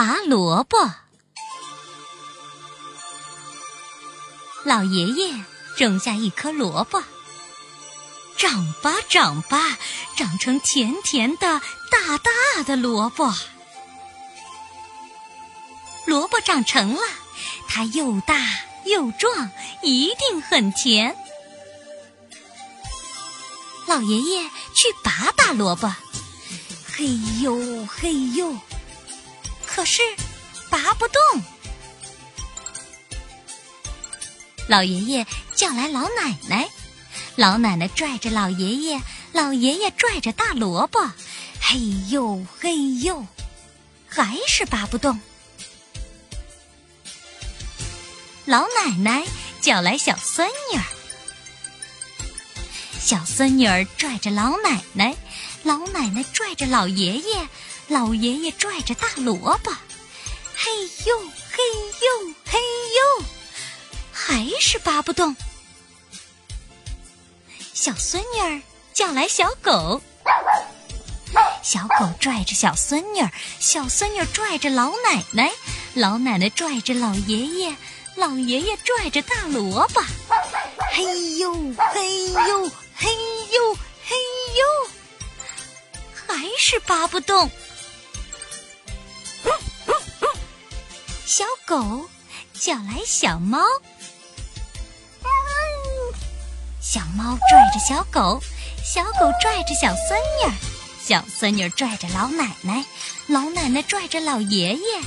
拔萝卜。老爷爷种下一颗萝卜，长吧长吧，长成甜甜的大大的萝卜。萝卜长成了，它又大又壮，一定很甜。老爷爷去拔大萝卜，嘿呦嘿呦。可是，拔不动。老爷爷叫来老奶奶，老奶奶拽着老爷爷，老爷爷拽着大萝卜，嘿呦嘿呦，还是拔不动。老奶奶叫来小孙女儿，小孙女儿拽着老奶奶，老奶奶拽着老爷爷。老爷爷拽着大萝卜，嘿呦嘿呦嘿呦，还是拔不动。小孙女儿叫来小狗，小狗拽着小孙女儿，小孙女儿拽着老奶奶，老奶奶拽着老爷爷，老爷爷拽着大萝卜，嘿呦嘿呦嘿呦嘿呦，还是拔不动。小狗叫来小猫，小猫拽着小狗，小狗拽着小孙女儿，小孙女儿拽着老奶奶，老奶奶拽着老爷爷，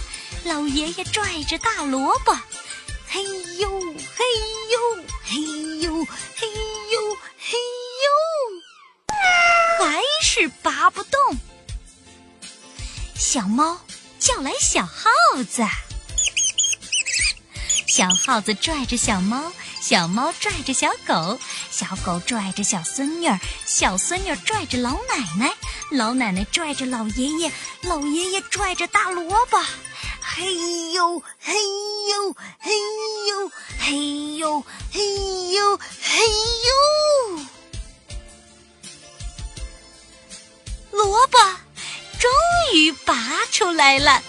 老爷爷拽着大萝卜，嘿呦嘿呦嘿呦嘿呦嘿呦，还是拔不动。小猫叫来小耗子。小耗子拽着小猫，小猫拽着小狗，小狗拽着小孙女儿，小孙女拽着老奶奶，老奶奶拽着老爷爷，老爷爷拽着大萝卜，嘿呦嘿呦嘿呦嘿呦嘿呦嘿呦，萝卜终于拔出来了。